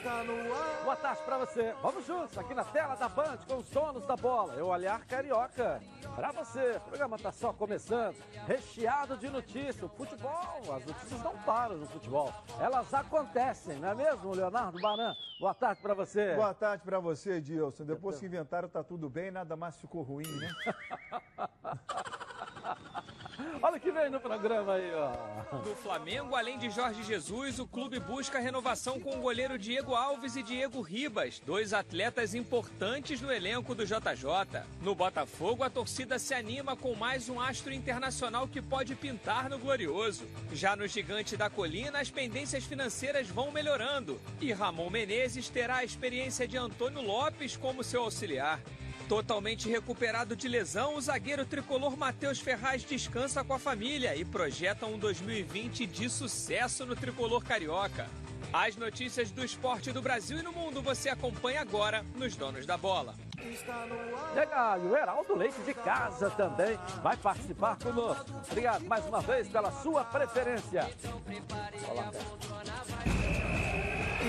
Está no ar. Boa tarde pra você. Vamos juntos aqui na tela da Band com os donos da bola. Eu olhar carioca. Pra você, o programa tá só começando, recheado de notícias. O futebol, as notícias não param no futebol. Elas acontecem, não é mesmo, Leonardo Baran? Boa tarde pra você. Boa tarde pra você, Edilson. Depois que inventaram, tá tudo bem, nada mais ficou ruim, né? Olha o que vem no programa aí, ó. Do Flamengo, além de Jorge Jesus, o clube busca renovação com o goleiro Diego Alves e Diego Ribas, dois atletas importantes no elenco do JJ. No Botafogo, a torcida se anima com mais um astro internacional que pode pintar no Glorioso. Já no Gigante da Colina, as pendências financeiras vão melhorando e Ramon Menezes terá a experiência de Antônio Lopes como seu auxiliar. Totalmente recuperado de lesão, o zagueiro tricolor Matheus Ferraz descansa com a família e projeta um 2020 de sucesso no tricolor carioca. As notícias do esporte do Brasil e no mundo você acompanha agora nos Donos da Bola. Chega o Heraldo Leite de casa também vai participar conosco. Obrigado mais uma vez pela sua preferência. Coloca.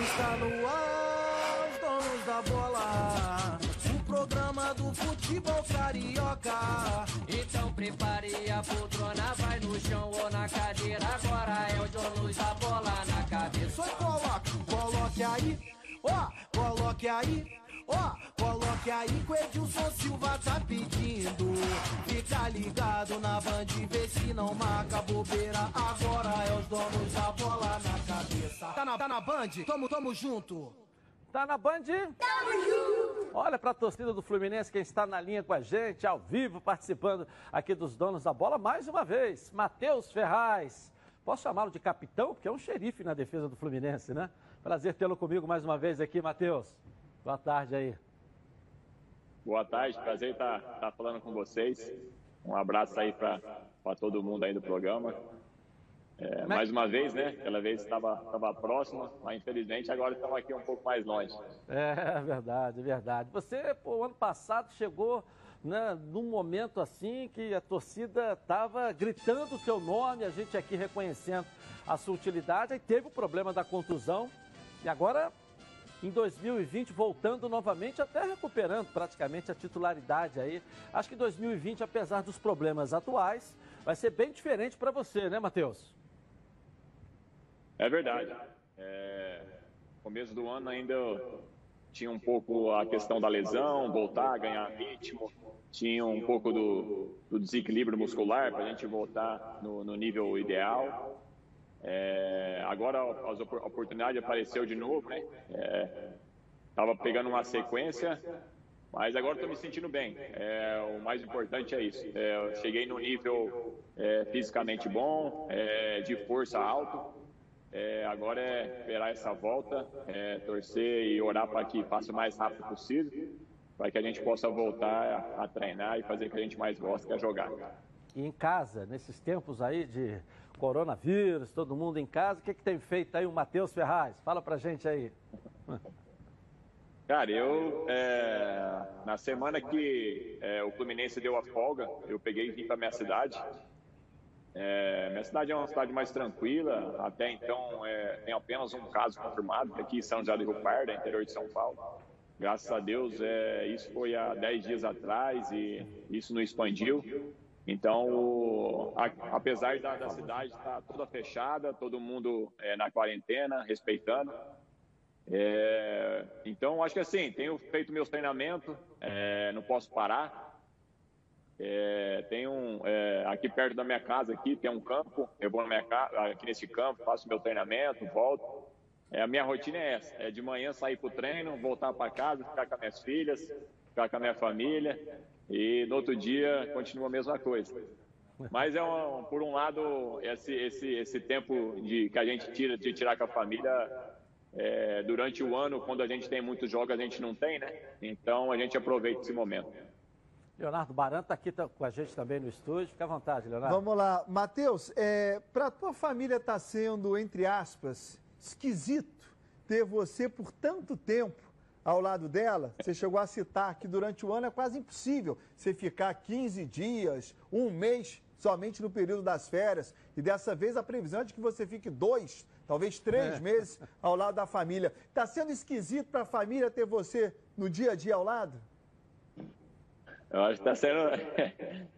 Está no ar. Os donos da bola. Programa do futebol carioca. Então prepare a poltrona, vai no chão ou na cadeira. Agora é o dono da bola na cabeça. Só coloque, coloque aí. Ó, coloque aí. Ó, coloque aí que o Edilson Silva tá pedindo. Fica ligado na band, vê se não marca bobeira. Agora é os donos da bola na cabeça. Tá na, tá na band? Tamo, tamo junto. Tá na Band? Olha para a torcida do Fluminense, quem está na linha com a gente, ao vivo, participando aqui dos donos da bola, mais uma vez, Matheus Ferraz. Posso chamá-lo de capitão, porque é um xerife na defesa do Fluminense, né? Prazer tê-lo comigo mais uma vez aqui, Matheus. Boa tarde aí. Boa tarde, prazer estar estar falando com vocês. Um abraço aí para todo mundo aí do programa. É, mais uma vez, né? Aquela vez estava próximo, mas infelizmente agora estamos aqui um pouco mais longe. É verdade, é verdade. Você, pô, ano passado chegou né, num momento assim que a torcida estava gritando o seu nome, a gente aqui reconhecendo a sua utilidade, aí teve o problema da contusão e agora em 2020 voltando novamente, até recuperando praticamente a titularidade aí. Acho que 2020, apesar dos problemas atuais, vai ser bem diferente para você, né, Matheus? É verdade. É, começo do ano ainda tinha um pouco a questão da lesão, voltar a ganhar ritmo, tinha um pouco do, do desequilíbrio muscular para a gente voltar no, no nível ideal. É, agora a opor- a oportunidade apareceu de novo, né? É, tava pegando uma sequência, mas agora estou me sentindo bem. É, o mais importante é isso. É, cheguei no nível é, fisicamente bom, é, de força alto. É, agora é esperar essa volta, é, torcer e orar para que passe o mais rápido possível, para que a gente possa voltar a, a treinar e fazer o que a gente mais gosta, que é jogar. E em casa, nesses tempos aí de coronavírus, todo mundo em casa, o que, que tem feito aí o Matheus Ferraz? Fala pra gente aí. Cara, eu, é, na semana que é, o Fluminense deu a folga, eu peguei e vim para minha cidade. É, minha cidade é uma cidade mais tranquila, até então é, tem apenas um caso confirmado aqui em São José do Rio Pardo, interior de São Paulo. Graças a Deus, é, isso foi há 10 dias atrás e isso não expandiu. Então, o- a- apesar da, da cidade estar toda fechada, todo mundo é, na quarentena, respeitando, é, então, acho que assim, tenho feito meus treinamentos, é, não posso parar. É, tem um, é, aqui perto da minha casa, aqui tem um campo, eu vou na minha casa, aqui nesse campo, faço meu treinamento, volto. É, a minha rotina é essa, é de manhã sair para o treino, voltar para casa, ficar com as minhas filhas, ficar com a minha família, e no outro dia continua a mesma coisa. Mas é um, por um lado, esse, esse, esse tempo de, que a gente tira de tirar com a família é, durante o ano, quando a gente tem muitos jogos, a gente não tem, né? Então a gente aproveita esse momento. Leonardo Baran está aqui tá com a gente também no estúdio. Fica à vontade, Leonardo. Vamos lá. Matheus, é, para a tua família está sendo, entre aspas, esquisito ter você por tanto tempo ao lado dela. Você chegou a citar que durante o ano é quase impossível você ficar 15 dias, um mês somente no período das férias. E dessa vez a previsão é de que você fique dois, talvez três é. meses ao lado da família. Está sendo esquisito para a família ter você no dia a dia ao lado? Eu acho que está sendo,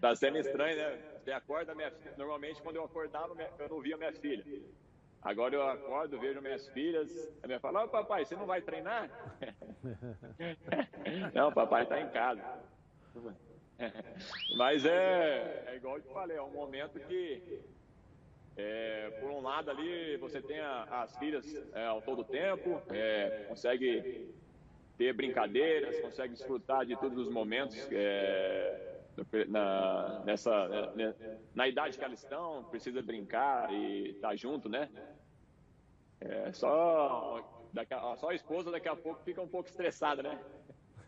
tá sendo estranho, né? Você acorda, minha, normalmente quando eu acordava, eu não via minha filha. Agora eu acordo, vejo minhas filhas, a minha fala, oh, papai, você não vai treinar? não, papai está em casa. Mas é, é igual eu te falei, é um momento que, é, por um lado ali, você tem a, as filhas é, ao todo tempo, é, consegue ter brincadeiras, consegue desfrutar de todos os momentos é, na, nessa, né, na idade que elas estão, precisa brincar e estar tá junto, né? É, só, daqui só a esposa daqui a pouco fica um pouco estressada, né?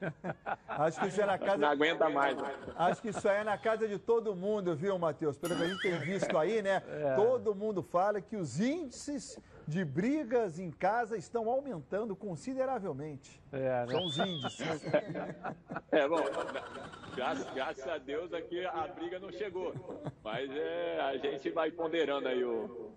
Acho que isso é na casa. Não aguenta mais. Né? Acho que isso aí é na casa de todo mundo, viu, Matheus? Pelo que a gente tem visto aí, né? É. Todo mundo fala que os índices de brigas em casa estão aumentando consideravelmente. É, né? São os índices. É, bom, graças, graças a Deus aqui a briga não chegou. Mas é, a gente vai ponderando aí o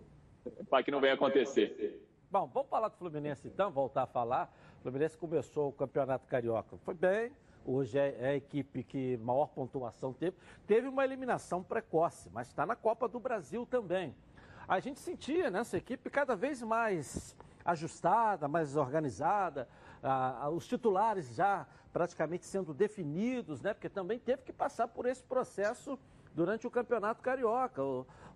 para que não venha acontecer. Bom, vamos falar do Fluminense então, voltar a falar. O Fluminense começou o Campeonato Carioca, foi bem. Hoje é, é a equipe que maior pontuação teve. Teve uma eliminação precoce, mas está na Copa do Brasil também a gente sentia nessa equipe cada vez mais ajustada, mais organizada, ah, os titulares já praticamente sendo definidos, né? Porque também teve que passar por esse processo durante o Campeonato Carioca.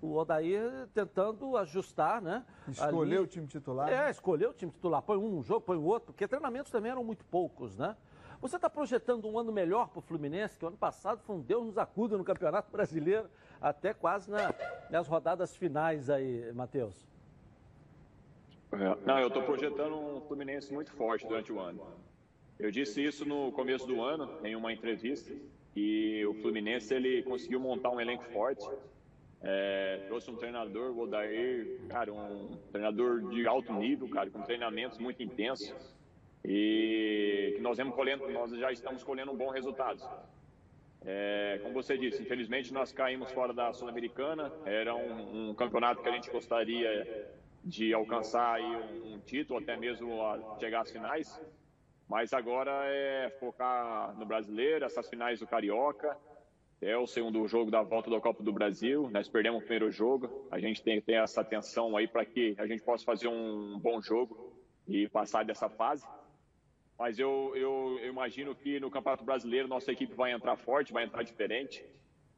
O, Odair tentando ajustar, né? Escolher Ali, o time titular. É, escolher o time titular. Põe um jogo, põe o outro, porque treinamentos também eram muito poucos, né? Você está projetando um ano melhor para o Fluminense, que o ano passado foi um Deus nos acuda no Campeonato Brasileiro, até quase na, nas rodadas finais aí, Matheus. É, não, eu estou projetando um Fluminense muito forte durante o ano. Eu disse isso no começo do ano, em uma entrevista, e o Fluminense ele conseguiu montar um elenco forte. É, trouxe um treinador, o Odair, cara, um treinador de alto nível, cara, com treinamentos muito intensos e que nós vamos colhendo, nós já estamos colhendo um bom resultado. É, como você disse, infelizmente nós caímos fora da Sul-Americana, era um, um, campeonato que a gente gostaria de alcançar aí um, um título, até mesmo chegar às finais, mas agora é focar no brasileiro, essas finais do Carioca, é o segundo jogo da volta da Copa do Brasil. Nós perdemos o primeiro jogo. A gente tem que ter essa atenção aí para que a gente possa fazer um bom jogo e passar dessa fase mas eu, eu, eu, imagino que no Campeonato Brasileiro nossa equipe vai entrar forte, vai entrar diferente.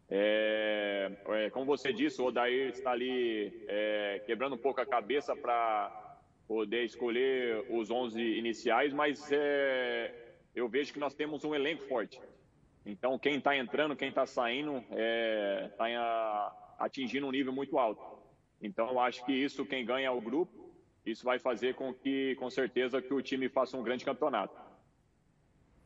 É, é, como você disse, o Odair está ali é, quebrando um pouco a cabeça para poder escolher os 11 iniciais, mas é, eu vejo que nós temos um elenco forte. Então, quem está entrando, quem está saindo, está é, atingindo um nível muito alto. Então, acho que isso, quem ganha é o grupo, isso vai fazer com que, com certeza, que o time faça um grande campeonato.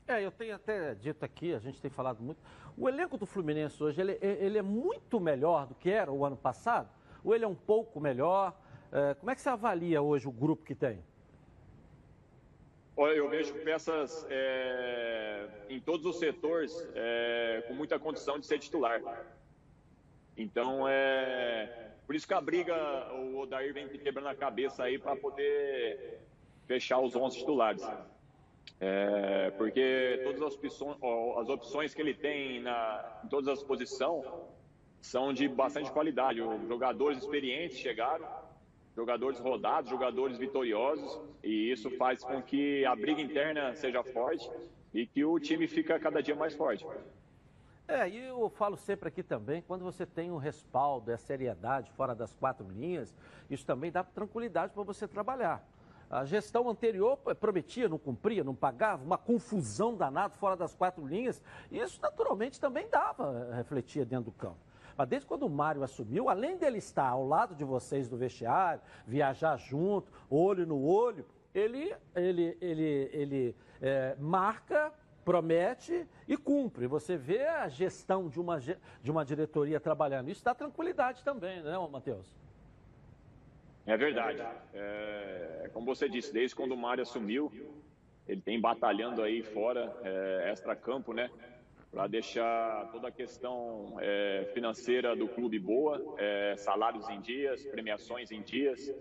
É, eu tenho até dito aqui, a gente tem falado muito, o elenco do Fluminense hoje, ele, ele é muito melhor do que era o ano passado? Ou ele é um pouco melhor? É, como é que você avalia hoje o grupo que tem? Olha, eu vejo peças é, em todos os setores é, com muita condição de ser titular. Então, é, por isso que a briga, o Odair vem quebrando a cabeça aí para poder fechar os 11 titulares. É, porque todas as opções, as opções que ele tem na, em todas as posições são de bastante qualidade. Jogadores experientes chegaram, jogadores rodados, jogadores vitoriosos, e isso faz com que a briga interna seja forte e que o time fica cada dia mais forte. É, e eu falo sempre aqui também, quando você tem um respaldo, a seriedade fora das quatro linhas, isso também dá tranquilidade para você trabalhar. A gestão anterior prometia, não cumpria, não pagava, uma confusão danada fora das quatro linhas, e isso naturalmente também dava, refletia dentro do campo. Mas desde quando o Mário assumiu, além dele estar ao lado de vocês do vestiário, viajar junto, olho no olho, ele, ele, ele, ele é, marca promete e cumpre. Você vê a gestão de uma, de uma diretoria trabalhando. Isso dá tranquilidade também, né, Matheus? É verdade. É, como você disse, desde quando o Mário assumiu, ele tem batalhando aí fora, é, extra-campo, né? Para deixar toda a questão é, financeira do clube boa, é, salários em dias, premiações em dias.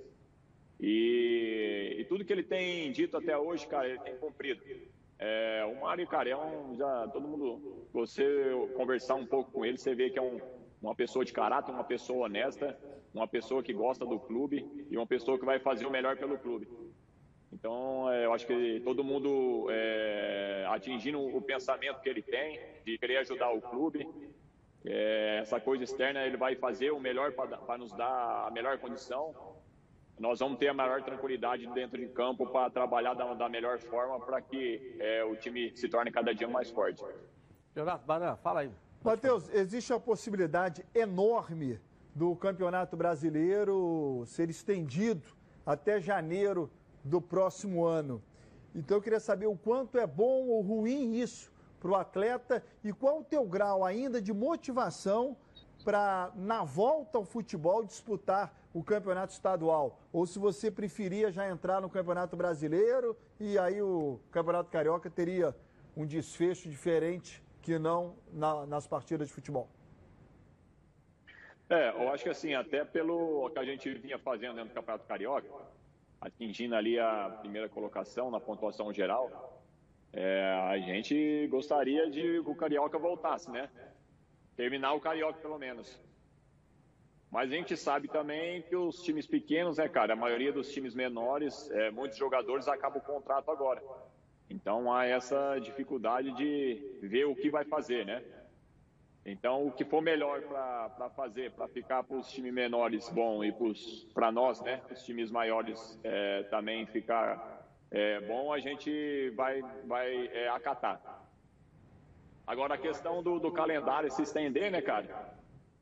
E, e, tudo que ele tem dito até hoje, cara, ele tem cumprido. É, o Mário, cara, é um, já todo mundo, você conversar um pouco com ele, você vê que é um, uma pessoa de caráter, uma pessoa honesta, uma pessoa que gosta do clube e uma pessoa que vai fazer o melhor pelo clube. Então, é, eu acho que todo mundo é, atingindo o pensamento que ele tem, de querer ajudar o clube, é, essa coisa externa ele vai fazer o melhor para nos dar a melhor condição. Nós vamos ter a maior tranquilidade dentro de campo para trabalhar da, da, melhor forma para que é, o time se torne cada dia mais forte. Leonardo Baran, fala aí. Matheus, existe a possibilidade enorme do Campeonato Brasileiro ser estendido até janeiro do próximo ano. Então eu queria saber o quanto é bom ou ruim isso para o atleta e qual o teu grau ainda de motivação para, na volta ao futebol, disputar o campeonato estadual. Ou se você preferia já entrar no campeonato brasileiro e aí o campeonato carioca teria um desfecho diferente que não na, nas partidas de futebol. É, eu acho que assim, até pelo que a gente vinha fazendo do Campeonato Carioca, atingindo ali a primeira colocação na pontuação geral, é, a gente gostaria de que o Carioca voltasse, né? Terminar o Carioca, pelo menos. Mas a gente sabe também que os times pequenos, né, cara, a maioria dos times menores, é, muitos jogadores acabam o contrato agora. Então há essa dificuldade de ver o que vai fazer, né? Então, o que for melhor para fazer, para ficar para os times menores bom e para nós, né, os times maiores é, também ficar é, bom, a gente vai, vai é, acatar. Agora, a questão do, do, calendário se estender, né, cara?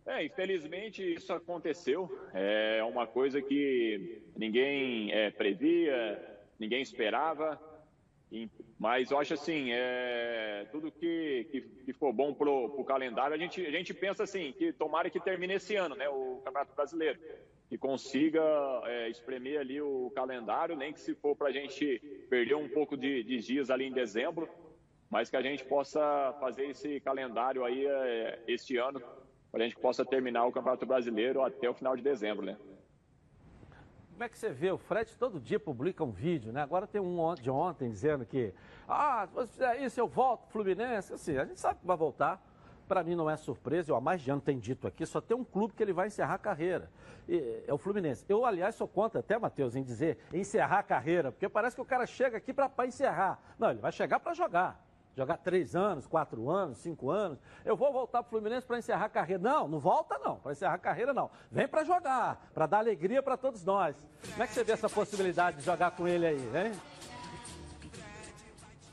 É, infelizmente isso aconteceu. É uma coisa que ninguém é, previa, ninguém esperava. Mas eu acho assim, é, tudo que, que, que for bom para o calendário, a gente, a gente pensa assim, que tomara que termine esse ano, né, o Campeonato Brasileiro. Que consiga é, espremer ali o calendário, nem que se for para a gente perder um pouco de, de, dias ali em dezembro, mas que a gente possa fazer esse calendário aí é, este ano, para a gente possa terminar o Campeonato Brasileiro até o final de dezembro, né? Como é que você vê? O Fred todo dia publica um vídeo, né? Agora tem um de ontem dizendo que, ah, se você fizer isso, eu volto Fluminense. Assim, a gente sabe que vai voltar. Para mim não é surpresa, eu há mais de ano tenho dito aqui, só tem um clube que ele vai encerrar a carreira. E, é o Fluminense. Eu, aliás, sou contra até, Matheus, em dizer encerrar a carreira, porque parece que o cara chega aqui para encerrar. Não, ele vai chegar para jogar jogar três anos, quatro anos, cinco anos. Eu vou voltar para o Fluminense para encerrar a carreira. Não, não volta não, para encerrar a carreira não. Vem para jogar, para dar alegria para todos nós. Como é que você vê essa possibilidade de jogar com ele aí, hein?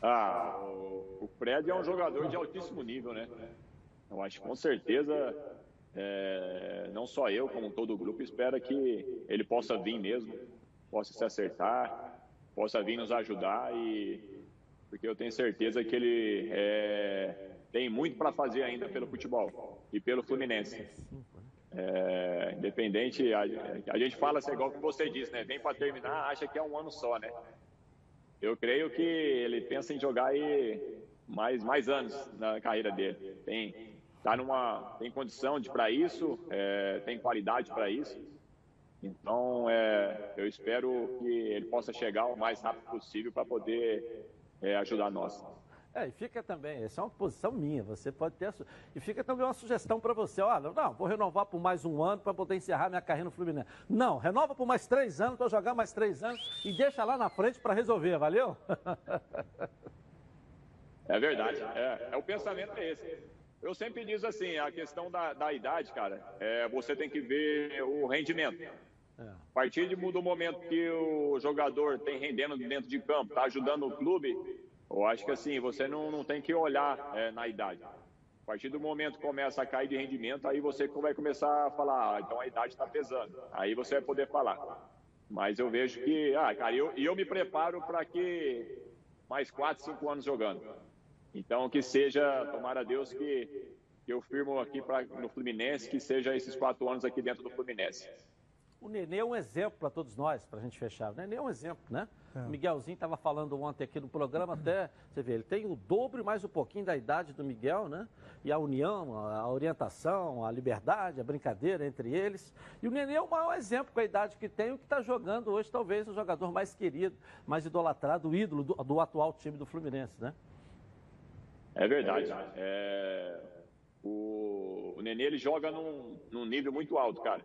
Ah, o Fred é um jogador de altíssimo nível, né? Eu acho que com certeza, é, não só eu, como todo o grupo, espera que ele possa vir mesmo, possa se acertar, possa vir nos ajudar e porque eu tenho certeza que ele é, tem muito para fazer ainda pelo futebol e pelo Fluminense. É, independente, a, a, gente fala assim, igual que você disse, né? Vem para terminar, acha que é um ano só, né? Eu creio que ele pensa em jogar aí mais, mais anos na carreira dele. Tem, tá numa, tem condição para isso, é, tem qualidade para isso. Então, é, eu espero que ele possa chegar o mais rápido possível para poder é, ajudar nós. É, e fica também, essa é uma posição minha, você pode ter. E fica também uma sugestão para você: olha, não, vou renovar por mais um ano para poder encerrar minha carreira no Fluminense. Não, renova por mais três anos para jogar mais três anos e deixa lá na frente para resolver, valeu? É verdade, é, é, o pensamento é esse. Eu sempre diz assim: a questão da, da idade, cara, é, você tem que ver o rendimento. É. A partir do momento que o jogador tem rendendo dentro de campo, está ajudando o clube, eu acho que assim, você não, não tem que olhar é, na idade. A partir do momento que começa a cair de rendimento, aí você vai começar a falar, ah, então a idade está pesando. Aí você vai poder falar. Mas eu vejo que, ah, cara, eu, eu me preparo para que mais 4, 5 anos jogando. Então, que seja, tomara a Deus que, que eu firmo aqui pra, no Fluminense, que seja esses quatro anos aqui dentro do Fluminense. O Nenê é um exemplo para todos nós, para a gente fechar. O Nenê é um exemplo, né? É. O Miguelzinho estava falando ontem aqui no programa, até, você vê, ele tem o dobro e mais um pouquinho da idade do Miguel, né? E a união, a orientação, a liberdade, a brincadeira entre eles. E o Nenê é o maior exemplo com a idade que tem, o que está jogando hoje, talvez, o jogador mais querido, mais idolatrado, o ídolo do, do atual time do Fluminense, né? É verdade. É... O... o Nenê, ele joga num, num nível muito alto, cara.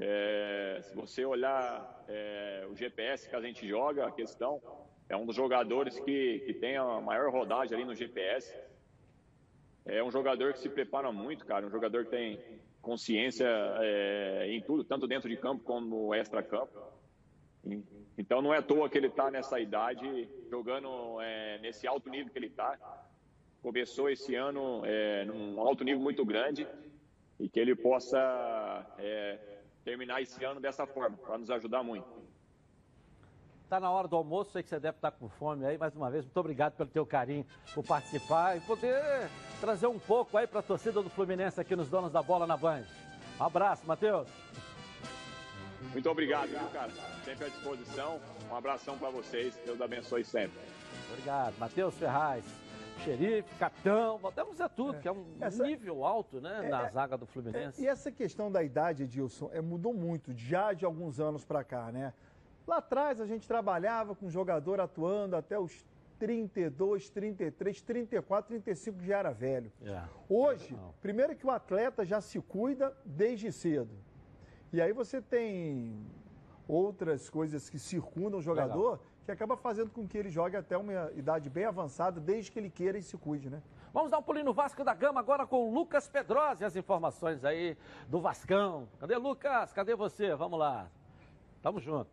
É, se você olhar é, o GPS que a gente joga, a questão, é um dos jogadores que, que tem a maior rodagem ali no GPS. É um jogador que se prepara muito, cara. Um jogador que tem consciência é, em tudo, tanto dentro de campo como extra-campo. Então não é à toa que ele está nessa idade, jogando é, nesse alto nível que ele está. Começou esse ano é, num alto nível muito grande e que ele possa é, terminar esse ano dessa forma, para nos ajudar muito. Está na hora do almoço, sei que você deve estar tá com fome aí. Mais uma vez, muito obrigado pelo teu carinho por participar e poder trazer um pouco aí para a torcida do Fluminense aqui nos Donos da Bola na Band. Um abraço, Matheus. Muito obrigado, viu, cara? Sempre à disposição. Um abração para vocês. Deus abençoe sempre. Obrigado. Matheus Ferraz xerife, capitão, podemos dizer tudo, é. que é um essa, nível alto né, é, na é, zaga do Fluminense. É, e essa questão da idade, Edilson, é, mudou muito, já de alguns anos para cá, né? Lá atrás a gente trabalhava com jogador atuando até os 32, 33, 34, 35 já era velho. É. Hoje, primeiro que o atleta já se cuida desde cedo. E aí você tem outras coisas que circundam o jogador Legal que acaba fazendo com que ele jogue até uma idade bem avançada, desde que ele queira e se cuide, né? Vamos dar um pulinho no Vasco da Gama agora com o Lucas Pedrosa e as informações aí do Vascão. Cadê Lucas? Cadê você? Vamos lá. Tamo junto.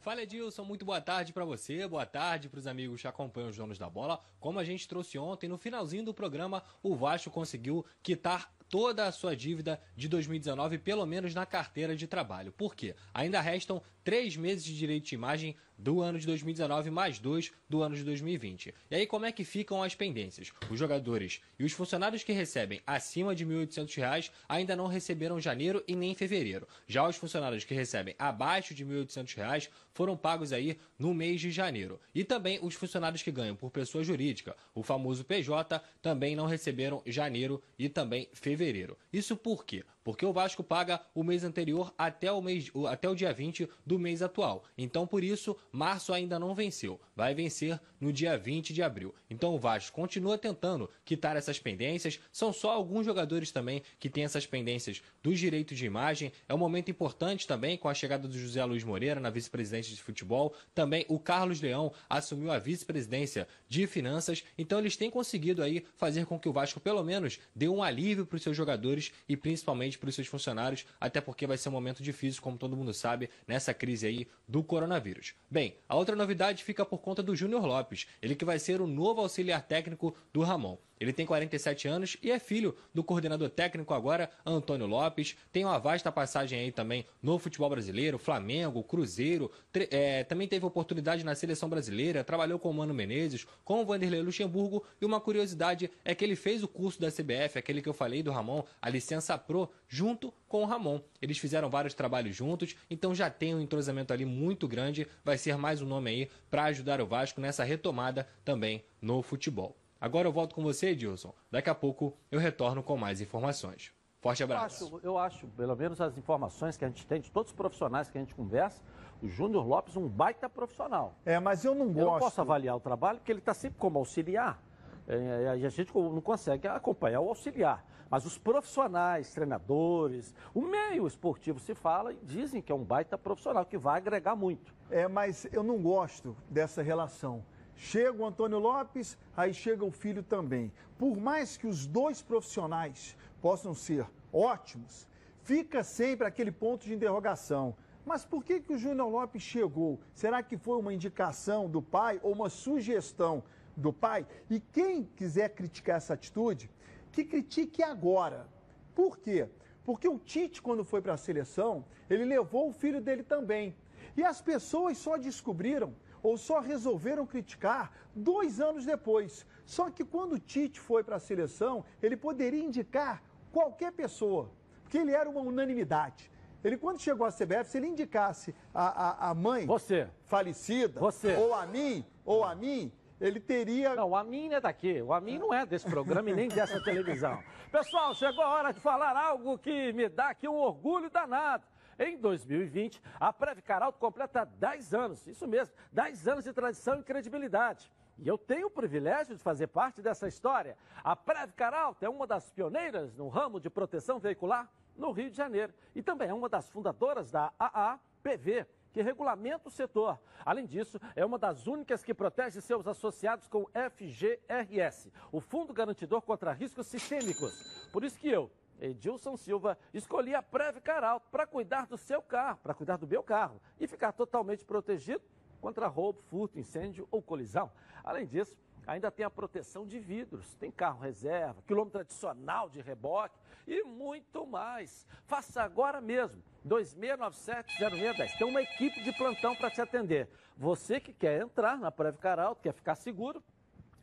Fala Edilson, muito boa tarde para você, boa tarde para os amigos que acompanham os donos da bola. Como a gente trouxe ontem, no finalzinho do programa, o Vasco conseguiu quitar toda a sua dívida de 2019, pelo menos na carteira de trabalho. Por quê? Ainda restam três meses de direito de imagem do ano de 2019 mais dois do ano de 2020. E aí como é que ficam as pendências? Os jogadores e os funcionários que recebem acima de R$ 1.800 ainda não receberam janeiro e nem fevereiro. Já os funcionários que recebem abaixo de R$ 1.800 foram pagos aí no mês de janeiro. E também os funcionários que ganham por pessoa jurídica, o famoso PJ, também não receberam janeiro e também fevereiro. Isso por quê? Porque o Vasco paga o mês anterior até o, mês, até o dia 20 do mês atual. Então, por isso, março ainda não venceu. Vai vencer no dia 20 de abril. Então, o Vasco continua tentando quitar essas pendências. São só alguns jogadores também que têm essas pendências dos direitos de imagem. É um momento importante também com a chegada do José Luiz Moreira na vice-presidência de futebol. Também o Carlos Leão assumiu a vice-presidência de finanças. Então, eles têm conseguido aí fazer com que o Vasco, pelo menos, dê um alívio para os seus jogadores e principalmente principalmente para os seus funcionários, até porque vai ser um momento difícil, como todo mundo sabe, nessa crise aí do coronavírus. Bem, a outra novidade fica por conta do Júnior Lopes, ele que vai ser o novo auxiliar técnico do Ramon. Ele tem 47 anos e é filho do coordenador técnico agora, Antônio Lopes. Tem uma vasta passagem aí também no futebol brasileiro, Flamengo, Cruzeiro. É, também teve oportunidade na seleção brasileira, trabalhou com o Mano Menezes, com o Vanderlei Luxemburgo. E uma curiosidade é que ele fez o curso da CBF, aquele que eu falei do Ramon, a licença Pro, junto com o Ramon. Eles fizeram vários trabalhos juntos, então já tem um entrosamento ali muito grande. Vai ser mais um nome aí para ajudar o Vasco nessa retomada também no futebol. Agora eu volto com você, Edilson. Daqui a pouco eu retorno com mais informações. Forte abraço. Eu acho, eu acho, pelo menos as informações que a gente tem de todos os profissionais que a gente conversa, o Júnior Lopes um baita profissional. É, mas eu não gosto. Eu não posso avaliar o trabalho, porque ele está sempre como auxiliar. É, a gente não consegue acompanhar o auxiliar. Mas os profissionais, treinadores, o meio esportivo se fala e dizem que é um baita profissional, que vai agregar muito. É, mas eu não gosto dessa relação. Chega o Antônio Lopes, aí chega o filho também. Por mais que os dois profissionais possam ser ótimos, fica sempre aquele ponto de interrogação. Mas por que, que o Júnior Lopes chegou? Será que foi uma indicação do pai ou uma sugestão do pai? E quem quiser criticar essa atitude, que critique agora. Por quê? Porque o Tite, quando foi para a seleção, ele levou o filho dele também. E as pessoas só descobriram ou só resolveram criticar dois anos depois. Só que quando o Tite foi para a seleção, ele poderia indicar qualquer pessoa, porque ele era uma unanimidade. Ele, quando chegou à CBF, se ele indicasse a, a, a mãe Você. falecida, Você. ou a mim, ou a mim, ele teria. Não, o Amin é daqui. O Amin não é desse programa e nem dessa televisão. Pessoal, chegou a hora de falar algo que me dá aqui um orgulho danado. Em 2020, a Preve Caralto completa 10 anos, isso mesmo, 10 anos de tradição e credibilidade. E eu tenho o privilégio de fazer parte dessa história. A Preve Caralto é uma das pioneiras no ramo de proteção veicular no Rio de Janeiro e também é uma das fundadoras da AAPV, que regulamenta o setor. Além disso, é uma das únicas que protege seus associados com FGRS, o Fundo Garantidor contra Riscos Sistêmicos. Por isso que eu, Edilson Silva, escolhi a Preve Caralto para cuidar do seu carro, para cuidar do meu carro e ficar totalmente protegido contra roubo, furto, incêndio ou colisão. Além disso, ainda tem a proteção de vidros, tem carro reserva, quilômetro adicional de reboque e muito mais. Faça agora mesmo. 2697-0610. Tem uma equipe de plantão para te atender. Você que quer entrar na Preve Caralto, quer ficar seguro,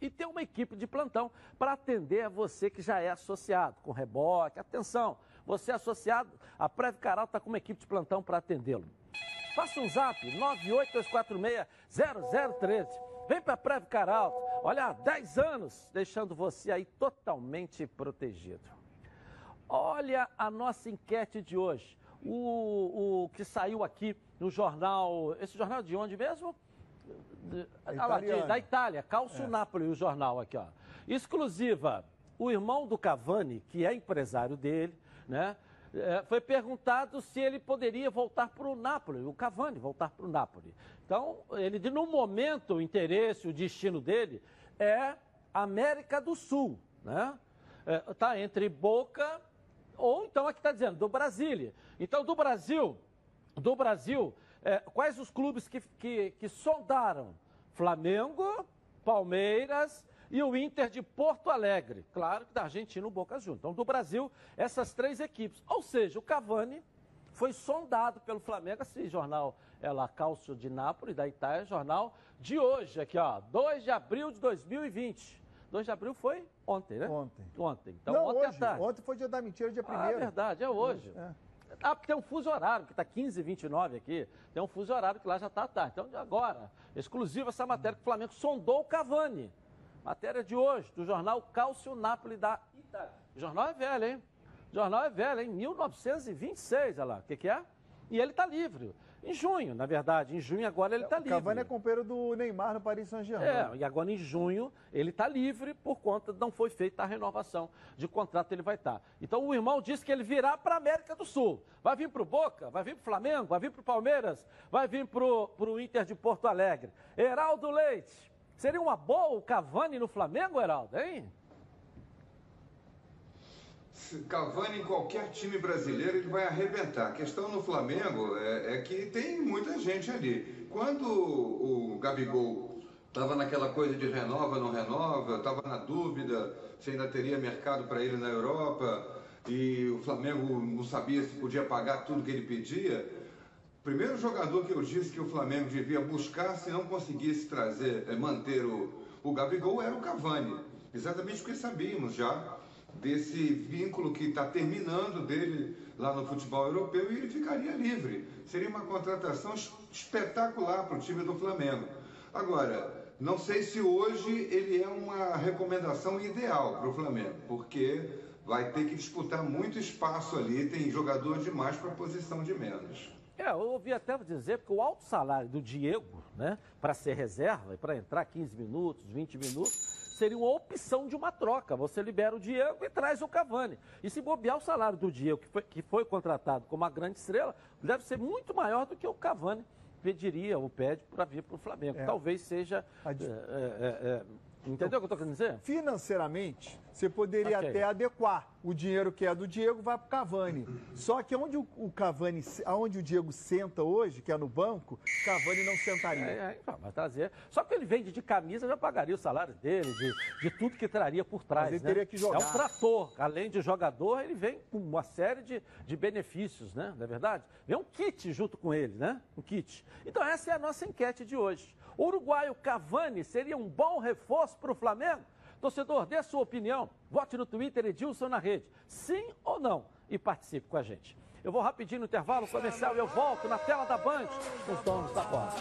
e tem uma equipe de plantão para atender você que já é associado, com reboque. Atenção, você é associado, a Preve Caralto está com uma equipe de plantão para atendê-lo. Faça um zap 982460013. Vem para a Preve Caralto. Olha, há 10 anos, deixando você aí totalmente protegido. Olha a nossa enquete de hoje. O, o que saiu aqui no jornal. Esse jornal de onde mesmo? De- ah da Itália, Calcio Napoli, o jornal aqui, ó. Exclusiva. O irmão do Cavani, que é empresário dele, né? eh, foi perguntado se ele poderia voltar para o Napoli, o Cavani voltar para o Napoli. Então, ele, no momento, o interesse, o destino dele é América do Sul, né? Está entre Boca ou então aqui está dizendo do Brasília. Então, do Brasil, do Brasil, eh, quais os clubes que, que, que sondaram? Flamengo, Palmeiras e o Inter de Porto Alegre. Claro que da Argentina o Boca Juniors. Então, do Brasil, essas três equipes. Ou seja, o Cavani foi sondado pelo Flamengo. Esse jornal é lá, Calcio de Nápoles, da Itália, jornal de hoje, aqui ó, 2 de abril de 2020. 2 de abril foi ontem, né? Ontem. Ontem. Então, não, ontem à hoje. tarde. Ontem foi dia da mentira, dia Ah, primeiro. verdade, é hoje. É. Ah, porque tem um fuso horário, que está 15 29 aqui. Tem um fuso horário que lá já está tarde. Então, agora, exclusiva essa matéria que o Flamengo sondou o Cavani. Matéria de hoje, do jornal Calcio Napoli da Itália. O jornal é velho, hein? O jornal é velho, hein? 1926, olha lá. O que, que é? E ele está livre. Em junho, na verdade. Em junho agora ele está O livre. Cavani é companheiro do Neymar no Paris Saint-Germain. É, e agora em junho ele está livre por conta, não foi feita a renovação de contrato, ele vai estar. Então o irmão disse que ele virá para a América do Sul. Vai vir para o Boca, vai vir para o Flamengo, vai vir para o Palmeiras, vai vir para o Inter de Porto Alegre. Heraldo Leite, seria uma boa o Cavani no Flamengo, Heraldo, hein? Cavani em qualquer time brasileiro ele vai arrebentar. A questão no Flamengo é, é que tem muita gente ali. Quando o Gabigol estava naquela coisa de renova, não renova, estava na dúvida se ainda teria mercado para ele na Europa e o Flamengo não sabia se podia pagar tudo que ele pedia. O primeiro jogador que eu disse que o Flamengo devia buscar se não conseguisse trazer, eh, manter o, o Gabigol era o Cavani. Exatamente porque sabíamos já desse vínculo que está terminando dele lá no futebol europeu e ele ficaria livre. Seria uma contratação es- espetacular para o time do Flamengo. Agora, não sei se hoje ele é uma recomendação ideal para o Flamengo, porque vai ter que disputar muito espaço ali, tem jogador demais para posição de menos. É, eu ouvi até dizer que o alto salário do Diego, né, para ser reserva e para entrar 15 minutos, 20 minutos, seria uma opção de uma troca. Você libera o Diego e traz o Cavani. E se bobear o salário do Diego, que foi, que foi contratado como uma grande estrela, deve ser muito maior do que o Cavani pediria ou pede para vir para o Flamengo. É. Talvez seja. A é, é, é, entendeu o que eu estou querendo dizer? Financeiramente, você poderia Ok. até adequar. O dinheiro que é do Diego vai para o Cavani. Só que onde o, o Cavani, onde o Diego senta hoje, que é no banco, Cavani não sentaria. É, é, então, vai trazer. Só que ele vende de camisa, já pagaria o salário dele, de, de tudo que traria por trás. Mas ele né? teria que jogar. É um trator. Além de jogador, ele vem com uma série de, de benefícios, né? Não é verdade? Vem um kit junto com ele, né? Um kit. Então, essa é a nossa enquete de hoje. O uruguaio Cavani seria um bom reforço para o Flamengo? Torcedor, dê sua opinião. Vote no Twitter Edilson na rede. Sim ou não? E participe com a gente. Eu vou rapidinho no intervalo comercial e eu volto na tela da Band com os donos da bola.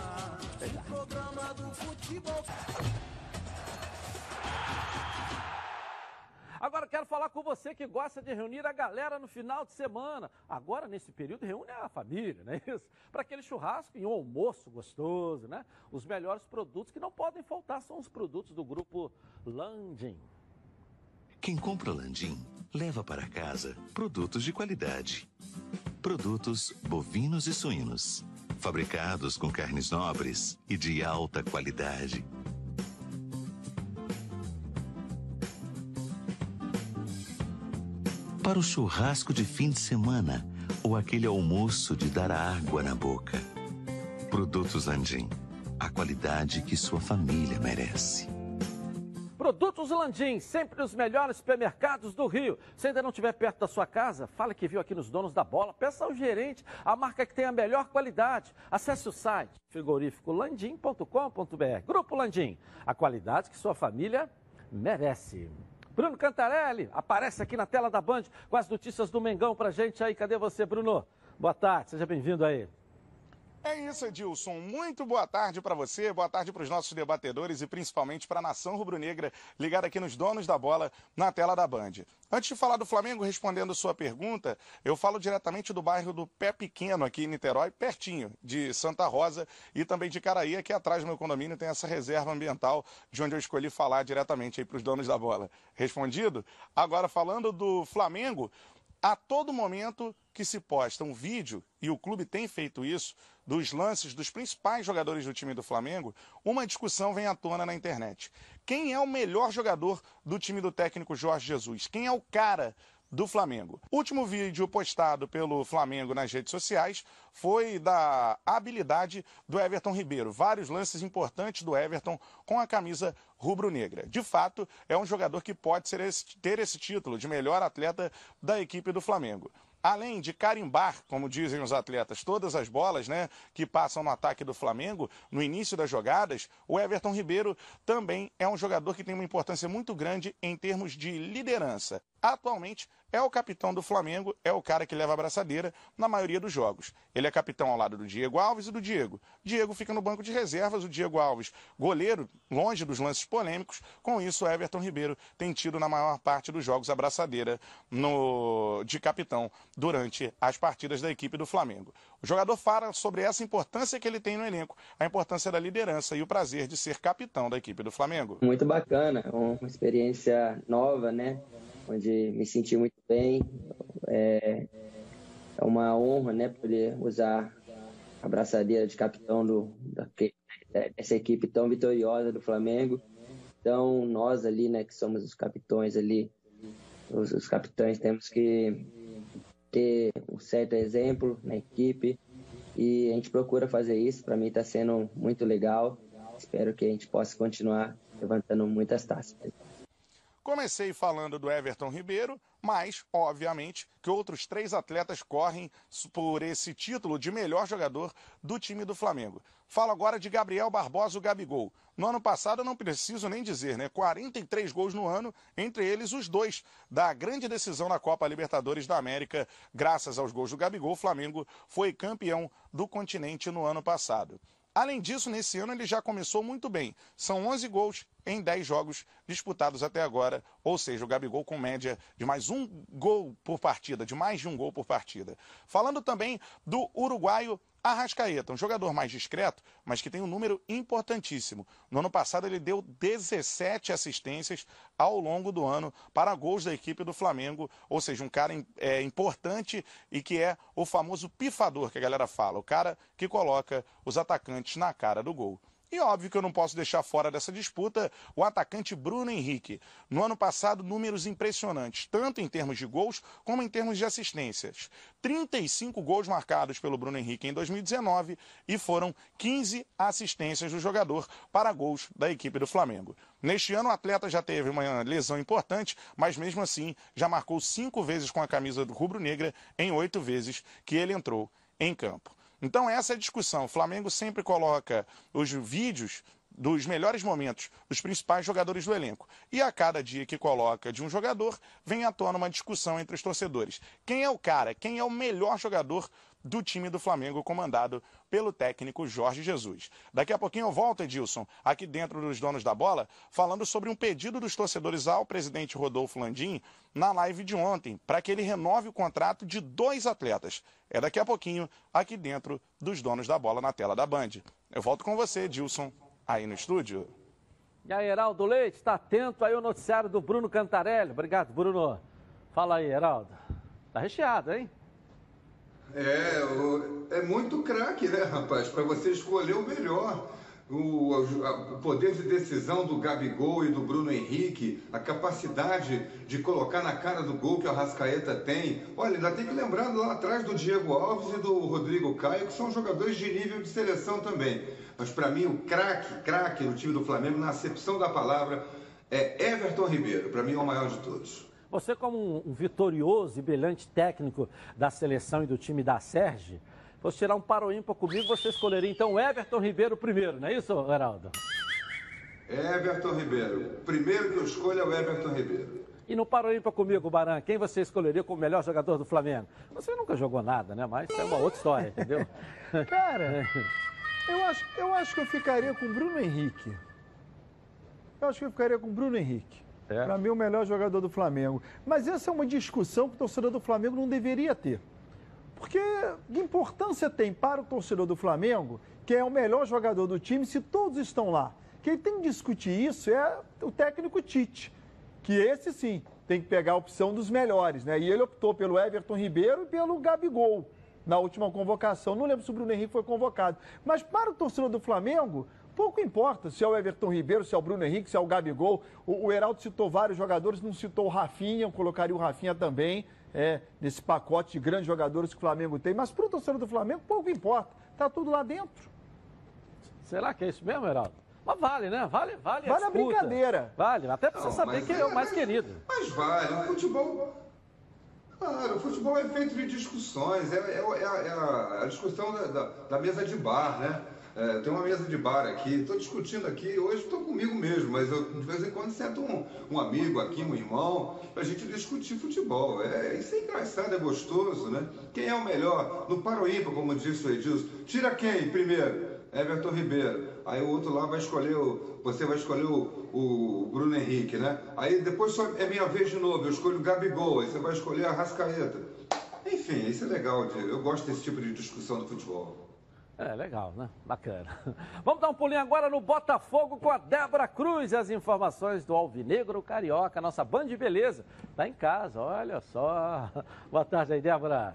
Agora quero falar com você que gosta de reunir a galera no final de semana. Agora, nesse período, reúne a família, não é isso? Para aquele churrasco e um almoço gostoso, né? Os melhores produtos que não podem faltar são os produtos do grupo Landim. Quem compra Landim leva para casa produtos de qualidade. Produtos bovinos e suínos, fabricados com carnes nobres e de alta qualidade. Para o churrasco de fim de semana ou aquele almoço de dar água na boca. Produtos Landim, a qualidade que sua família merece. Produtos Landim, sempre os melhores supermercados do Rio. Se ainda não estiver perto da sua casa, fala que viu aqui nos donos da bola. Peça ao gerente a marca que tem a melhor qualidade. Acesse o site frigoríficolandim.com.br. Grupo Landim, a qualidade que sua família merece. Bruno Cantarelli aparece aqui na tela da Band com as notícias do Mengão pra gente aí. Cadê você, Bruno? Boa tarde, seja bem-vindo aí. É isso, Edilson. Muito boa tarde para você, boa tarde para os nossos debatedores e principalmente para a nação rubro-negra ligada aqui nos donos da bola na tela da Band. Antes de falar do Flamengo, respondendo sua pergunta, eu falo diretamente do bairro do Pé Pequeno, aqui em Niterói, pertinho de Santa Rosa e também de Caraí, aqui atrás do meu condomínio tem essa reserva ambiental de onde eu escolhi falar diretamente aí para os donos da bola. Respondido? Agora, falando do Flamengo, a todo momento que se posta um vídeo, e o clube tem feito isso, dos lances dos principais jogadores do time do Flamengo, uma discussão vem à tona na internet. Quem é o melhor jogador do time do técnico Jorge Jesus? Quem é o cara do Flamengo. Último vídeo postado pelo Flamengo nas redes sociais foi da habilidade do Everton Ribeiro. Vários lances importantes do Everton com a camisa rubro-negra. De fato, é um jogador que pode esse, ter esse título de melhor atleta da equipe do Flamengo além de carimbar, como dizem os atletas, todas as bolas né, que passam no ataque do Flamengo, no início das jogadas, o Everton Ribeiro também é um jogador que tem uma importância muito grande em termos de liderança. Atualmente, é o capitão do Flamengo, é o cara que leva a braçadeira na maioria dos jogos. Ele é capitão ao lado do Diego Alves e do Diego. Diego fica no banco de reservas, o Diego Alves, goleiro, longe dos lances polêmicos. Com isso, Everton Ribeiro tem tido na maior parte dos jogos a braçadeira no... de capitão durante as partidas da equipe do Flamengo. O jogador fala sobre essa importância que ele tem no elenco, a importância da liderança e o prazer de ser capitão da equipe do Flamengo. Muito bacana, uma experiência nova, né? onde me senti muito bem. É, é uma honra, né, poder usar a braçadeira de capitão do, dessa equipe tão vitoriosa do Flamengo. Então, nós ali, né, que somos os capitões ali, os, os capitães, temos que ter um certo exemplo na equipe e a gente procura fazer isso. Para mim está sendo muito legal. Espero que a gente possa continuar levantando muitas taças. Comecei falando do Everton Ribeiro, mas, obviamente, que outros três atletas correm por esse título de melhor jogador do time do Flamengo. Falo agora de Gabriel Barbosa, o Gabigol. No ano passado, eu não preciso nem dizer, né? 43 gols no ano, entre eles os dois da grande decisão na Copa Libertadores da América. Graças aos gols do Gabigol, o Flamengo foi campeão do continente no ano passado. Além disso, nesse ano ele já começou muito bem. São 11 gols em 10 jogos disputados até agora, ou seja, o Gabigol com média de mais um gol por partida, de mais de um gol por partida. Falando também do uruguaio Arrascaeta, um jogador mais discreto, mas que tem um número importantíssimo. No ano passado ele deu 17 assistências ao longo do ano para gols da equipe do Flamengo, ou seja, um cara é, importante e que é o famoso pifador que a galera fala, o cara que coloca os atacantes na cara do gol. E óbvio que eu não posso deixar fora dessa disputa o atacante Bruno Henrique. No ano passado, números impressionantes, tanto em termos de gols como em termos de assistências. 35 gols marcados pelo Bruno Henrique em 2019 e foram 15 assistências do jogador para gols da equipe do Flamengo. Neste ano, o atleta já teve uma lesão importante, mas mesmo assim já marcou cinco vezes com a camisa do rubro-negra em oito vezes que ele entrou em campo. Então, essa é a discussão. O Flamengo sempre coloca os vídeos dos melhores momentos dos principais jogadores do elenco. E a cada dia que coloca de um jogador, vem à tona uma discussão entre os torcedores. Quem é o cara? Quem é o melhor jogador do time do Flamengo, comandado pelo técnico Jorge Jesus. Daqui a pouquinho eu volto, Edilson, aqui dentro dos donos da bola, falando sobre um pedido dos torcedores ao presidente Rodolfo Landim na live de ontem, para que ele renove o contrato de dois atletas. É daqui a pouquinho, aqui dentro dos donos da bola na tela da Band. Eu volto com você, Edilson aí no estúdio. E aí, Heraldo Leite, está atento aí ao noticiário do Bruno Cantarelli. Obrigado, Bruno. Fala aí, Heraldo. Tá recheado, hein? É, é muito craque, né, rapaz? Para você escolher o melhor o, o, poder de decisão do Gabigol e do Bruno Henrique, a capacidade de colocar na cara do gol que o Rascaeta tem. Olha, ainda tem que lembrar lá atrás do Diego Alves e do Rodrigo Caio, que são jogadores de nível de seleção também. Mas para mim, o craque, craque no time do Flamengo, na acepção da palavra, é Everton Ribeiro. Para mim, é o maior de todos. Você, como um vitorioso e brilhante técnico da seleção e do time da Sérgio, fosse tirar um paro ímpar comigo, você escolheria então Everton Ribeiro primeiro, não é isso, Geraldo? Everton Ribeiro. Primeiro que eu escolho é o Everton Ribeiro. E no paro ímpar comigo, Baran, quem você escolheria como melhor jogador do Flamengo? Você nunca jogou nada, né? Mas é uma outra história, entendeu? Cara, eu acho, eu acho que eu ficaria com o Bruno Henrique. Eu acho que eu ficaria com o Bruno Henrique. É. Para mim, o melhor jogador do Flamengo. Mas essa é uma discussão que o torcedor do Flamengo não deveria ter. Porque que importância tem para o torcedor do Flamengo, que é o melhor jogador do time, se todos estão lá? Quem tem que discutir isso é o técnico Tite, que esse sim tem que pegar a opção dos melhores, né? E ele optou pelo Everton Ribeiro e pelo Gabigol na última convocação. Não lembro se o Bruno Henrique foi convocado. Mas para o torcedor do Flamengo, pouco importa se é o Everton Ribeiro, se é o Bruno Henrique, se é o Gabigol. O, o Heraldo citou vários jogadores, não citou o Rafinha, eu colocaria o Rafinha também é, nesse pacote de grandes jogadores que o Flamengo tem. Mas para o torcedor do Flamengo, pouco importa. Está tudo lá dentro. Será que é isso mesmo, Heraldo? Mas vale, né? Vale, vale. Vale a, a brincadeira. Vale, até para você saber quem é, é o mais querido. Mas vale, o futebol. Claro, o futebol é feito de discussões, é, é, é, a, é a, discussão da, da, da, mesa de bar, né? É, tem uma mesa de bar aqui, estou discutindo aqui, hoje estou comigo mesmo, mas eu, de vez em quando sento um, um amigo aqui, um irmão, para a gente discutir futebol. É, isso é engraçado, é gostoso, né? Quem é o melhor? No Paroímpa, como disse o Edilson, tira quem primeiro? Everton Ribeiro. Aí o outro lá vai escolher o. Você vai escolher o, o Bruno Henrique, né? Aí depois só é minha vez de novo, eu escolho o Gabigol, aí você vai escolher a Rascaeta. Enfim, isso é legal, eu gosto desse tipo de discussão do futebol. É, legal, né? Bacana. Vamos dar um pulinho agora no Botafogo com a Débora Cruz e as informações do Alvinegro Carioca, nossa banda de beleza. Tá em casa, olha só. Boa tarde aí, Débora.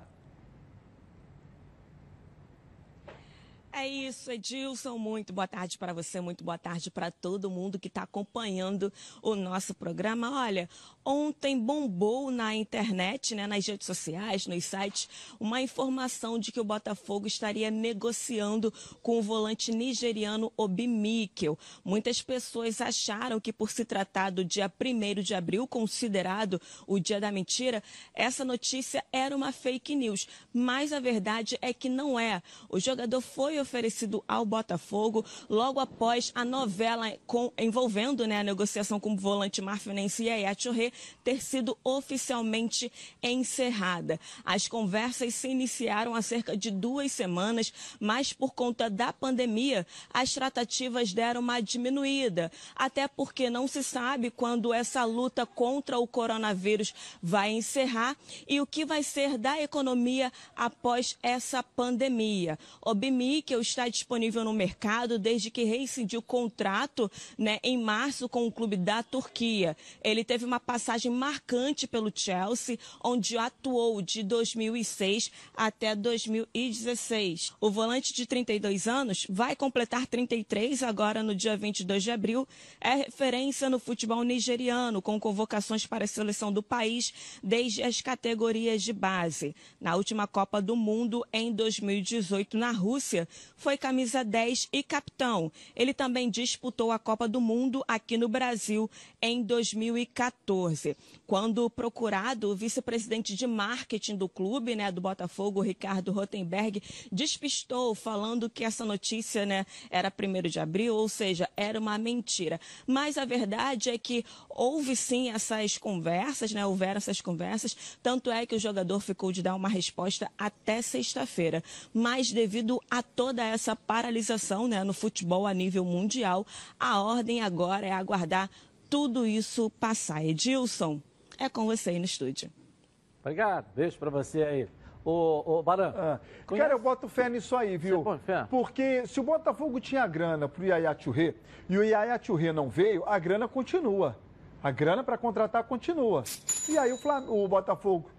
É isso, Edilson. Muito boa tarde para você, muito boa tarde para todo mundo que está acompanhando o nosso programa. Olha, ontem bombou na internet, né, nas redes sociais, nos sites, uma informação de que o Botafogo estaria negociando com o volante nigeriano Obi Mikel. Muitas pessoas acharam que, por se tratar do dia 1 de abril, considerado o dia da mentira, essa notícia era uma fake news. Mas a verdade é que não é. O jogador foi oferecido ao Botafogo logo após a novela com, envolvendo né, a negociação com o volante marfinense Yaya Touré ter sido oficialmente encerrada. As conversas se iniciaram há cerca de duas semanas, mas por conta da pandemia, as tratativas deram uma diminuída, até porque não se sabe quando essa luta contra o coronavírus vai encerrar e o que vai ser da economia após essa pandemia. O Bimic Tuchel está disponível no mercado desde que rescindiu o contrato né, em março com o clube da Turquia. Ele teve uma passagem marcante pelo Chelsea, onde atuou de 2006 até 2016. O volante de 32 anos vai completar 33 agora no dia 22 de abril. É referência no futebol nigeriano, com convocações para a seleção do país desde as categorias de base. Na última Copa do Mundo, em 2018, na Rússia, foi camisa 10 e capitão. Ele também disputou a Copa do Mundo aqui no Brasil em 2014. Quando procurado, o vice-presidente de marketing do clube, né, do Botafogo, Ricardo Rotenberg, despistou falando que essa notícia, né, era 1 de abril, ou seja, era uma mentira. Mas a verdade é que houve sim essas conversas, né, houveram essas conversas, tanto é que o jogador ficou de dar uma resposta até sexta-feira. Mas devido a toda essa paralisação, né, no futebol a nível mundial, a ordem agora é aguardar tudo isso passar. Edilson, é com você aí no estúdio. Obrigado, beijo para você aí. Ô, ô Baran. Ah, cara, eu boto fé nisso aí, viu? Porque se o Botafogo tinha grana pro Yaya Churré e o Yaya Churré não veio, a grana continua. A grana para contratar continua. E aí o, Flam... o Botafogo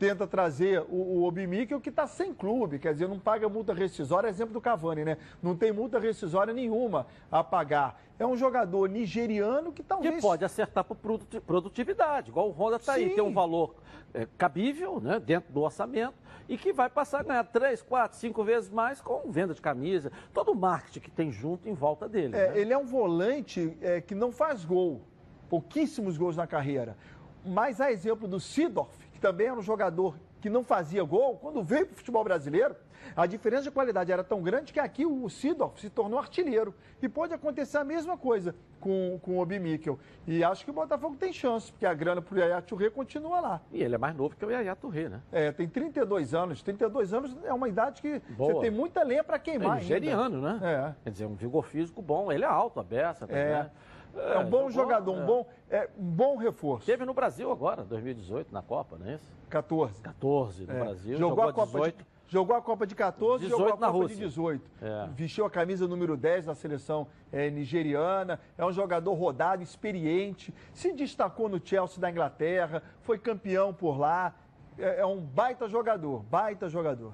tenta trazer o, o Obimíquel, que está sem clube, quer dizer, não paga multa rescisória, exemplo do Cavani, né? Não tem multa rescisória nenhuma a pagar. É um jogador nigeriano que talvez... Que pode acertar por produtividade, igual o Honda está aí, tem um valor é, cabível, né, dentro do orçamento, e que vai passar a ganhar três, quatro, cinco vezes mais com venda de camisa, todo o marketing que tem junto em volta dele. É, né? Ele é um volante é, que não faz gol, pouquíssimos gols na carreira. Mas a exemplo do Sidorf, que também era um jogador que não fazia gol, quando veio para o futebol brasileiro, a diferença de qualidade era tão grande que aqui o Sidorf se tornou artilheiro. E pode acontecer a mesma coisa com, com o Obi Mikkel. E acho que o Botafogo tem chance, porque a grana para o Yaya Touré continua lá. E ele é mais novo que o Yaya Touré, né? É, tem 32 anos. 32 anos é uma idade que Boa. você tem muita lenha para queimar. É nigeriano, né? É. Quer dizer, um vigor físico bom. Ele é alto, a beça, é. Né? É, um bom jogou, jogador, um, é. bom, é, um bom reforço. Teve no Brasil agora, 2018, na Copa, não é isso? 14. 14 no é. Brasil. Jogou, jogou a Copa 18. De, jogou a Copa de 14 18 jogou a Copa Rússia. de 18. É. Vestiu a camisa número 10 da seleção é, nigeriana. É um jogador rodado, experiente. Se destacou no Chelsea da Inglaterra. Foi campeão por lá. É, é um baita jogador, baita jogador.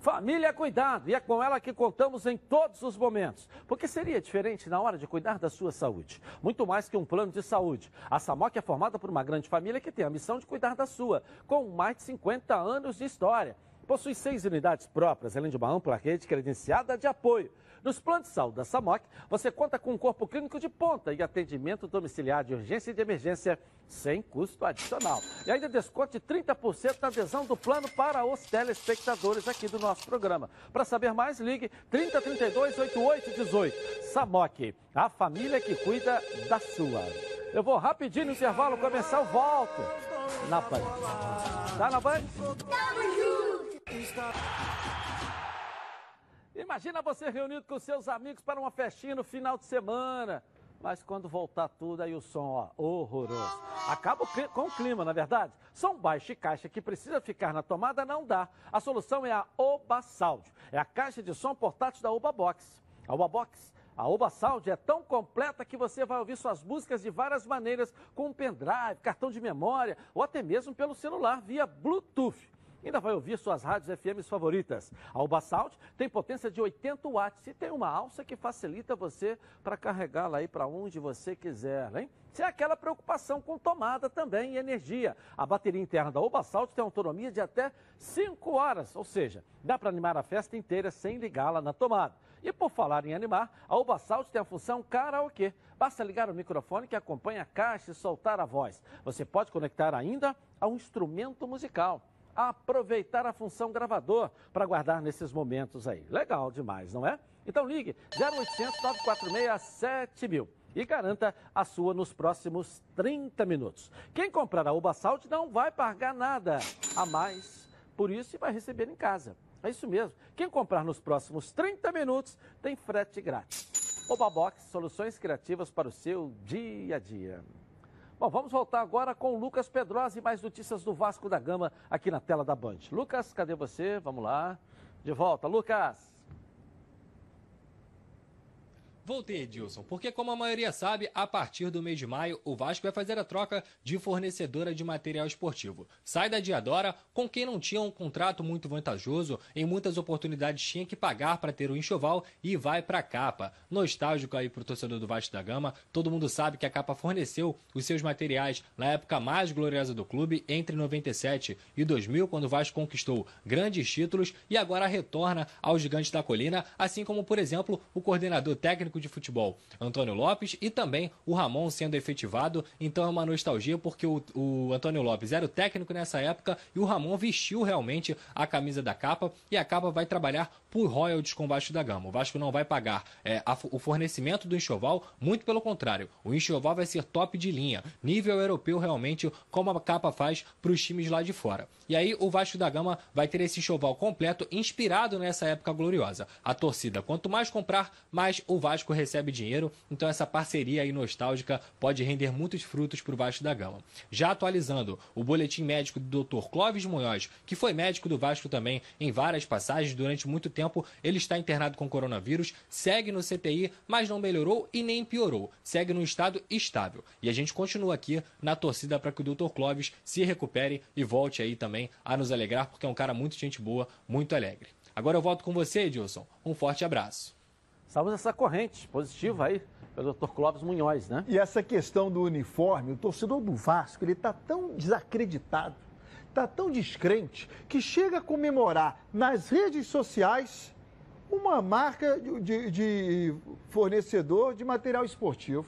Família é cuidado e é com ela que contamos em todos os momentos. Porque seria diferente na hora de cuidar da sua saúde. Muito mais que um plano de saúde. A Samoc é formada por uma grande família que tem a missão de cuidar da sua, com mais de 50 anos de história. Possui seis unidades próprias, além de uma ampla rede credenciada de apoio. Nos planos de saúde da SAMOC, você conta com um corpo clínico de ponta e atendimento domiciliar de urgência e de emergência sem custo adicional. E ainda desconto de 30% na adesão do plano para os telespectadores aqui do nosso programa. Para saber mais, ligue 3032 8818. SAMOC, a família que cuida da sua. Eu vou rapidinho no intervalo começar, volto na Band. Tá na Band? Tamo junto! Imagina você reunido com seus amigos para uma festinha no final de semana. Mas quando voltar tudo, aí o som, ó, horroroso. Acaba com o clima, na é verdade? Som baixo e caixa que precisa ficar na tomada não dá. A solução é a Oba Sound. É a caixa de som portátil da Oba Box. A Oba Box a Oba Sound é tão completa que você vai ouvir suas músicas de várias maneiras, com um pendrive, cartão de memória ou até mesmo pelo celular via Bluetooth. Ainda vai ouvir suas rádios FM favoritas. A Uba Sound tem potência de 80 watts e tem uma alça que facilita você para carregá-la aí para onde você quiser, hein? Sem aquela preocupação com tomada também e energia. A bateria interna da Uba Sound tem autonomia de até 5 horas, ou seja, dá para animar a festa inteira sem ligá-la na tomada. E por falar em animar, a Uba Sound tem a função karaokê. Basta ligar o microfone que acompanha a caixa e soltar a voz. Você pode conectar ainda a um instrumento musical aproveitar a função gravador para guardar nesses momentos aí. Legal demais, não é? Então ligue 0800 946 7000 e garanta a sua nos próximos 30 minutos. Quem comprar a Uba Salt não vai pagar nada a mais por isso e vai receber em casa. É isso mesmo. Quem comprar nos próximos 30 minutos tem frete grátis. Oba Box, soluções criativas para o seu dia a dia. Bom, vamos voltar agora com o Lucas Pedrosa e mais notícias do Vasco da Gama aqui na tela da Band. Lucas, cadê você? Vamos lá. De volta, Lucas. Voltei, Edilson, porque como a maioria sabe, a partir do mês de maio, o Vasco vai fazer a troca de fornecedora de material esportivo. Sai da Diadora com quem não tinha um contrato muito vantajoso, em muitas oportunidades tinha que pagar para ter o enxoval e vai para a Capa. Nostálgico aí pro torcedor do Vasco da Gama, todo mundo sabe que a Capa forneceu os seus materiais na época mais gloriosa do clube, entre 97 e 2000, quando o Vasco conquistou grandes títulos e agora retorna ao Gigante da Colina, assim como, por exemplo, o coordenador técnico de futebol Antônio Lopes e também o Ramon sendo efetivado. Então é uma nostalgia porque o, o Antônio Lopes era o técnico nessa época e o Ramon vestiu realmente a camisa da capa e a capa vai trabalhar por royalties com o Vasco da Gama. O Vasco não vai pagar é, a, o fornecimento do enxoval, muito pelo contrário. O enxoval vai ser top de linha, nível europeu realmente, como a capa faz para os times lá de fora. E aí o Vasco da Gama vai ter esse enxoval completo inspirado nessa época gloriosa. A torcida, quanto mais comprar, mais o Vasco recebe dinheiro. Então essa parceria aí nostálgica pode render muitos frutos para o Vasco da Gama. Já atualizando o boletim médico do Dr. Clóvis Munhoz, que foi médico do Vasco também em várias passagens durante muito tempo, ele está internado com coronavírus, segue no CTI, mas não melhorou e nem piorou. Segue no estado estável. E a gente continua aqui na torcida para que o Dr. Clóvis se recupere e volte aí também a nos alegrar, porque é um cara muito gente boa, muito alegre. Agora eu volto com você, Edilson. Um forte abraço. Salvamos essa corrente positiva aí pelo Dr. Clóvis Munhoz, né? E essa questão do uniforme, o torcedor do Vasco, ele está tão desacreditado, está tão descrente, que chega a comemorar nas redes sociais uma marca de, de fornecedor de material esportivo.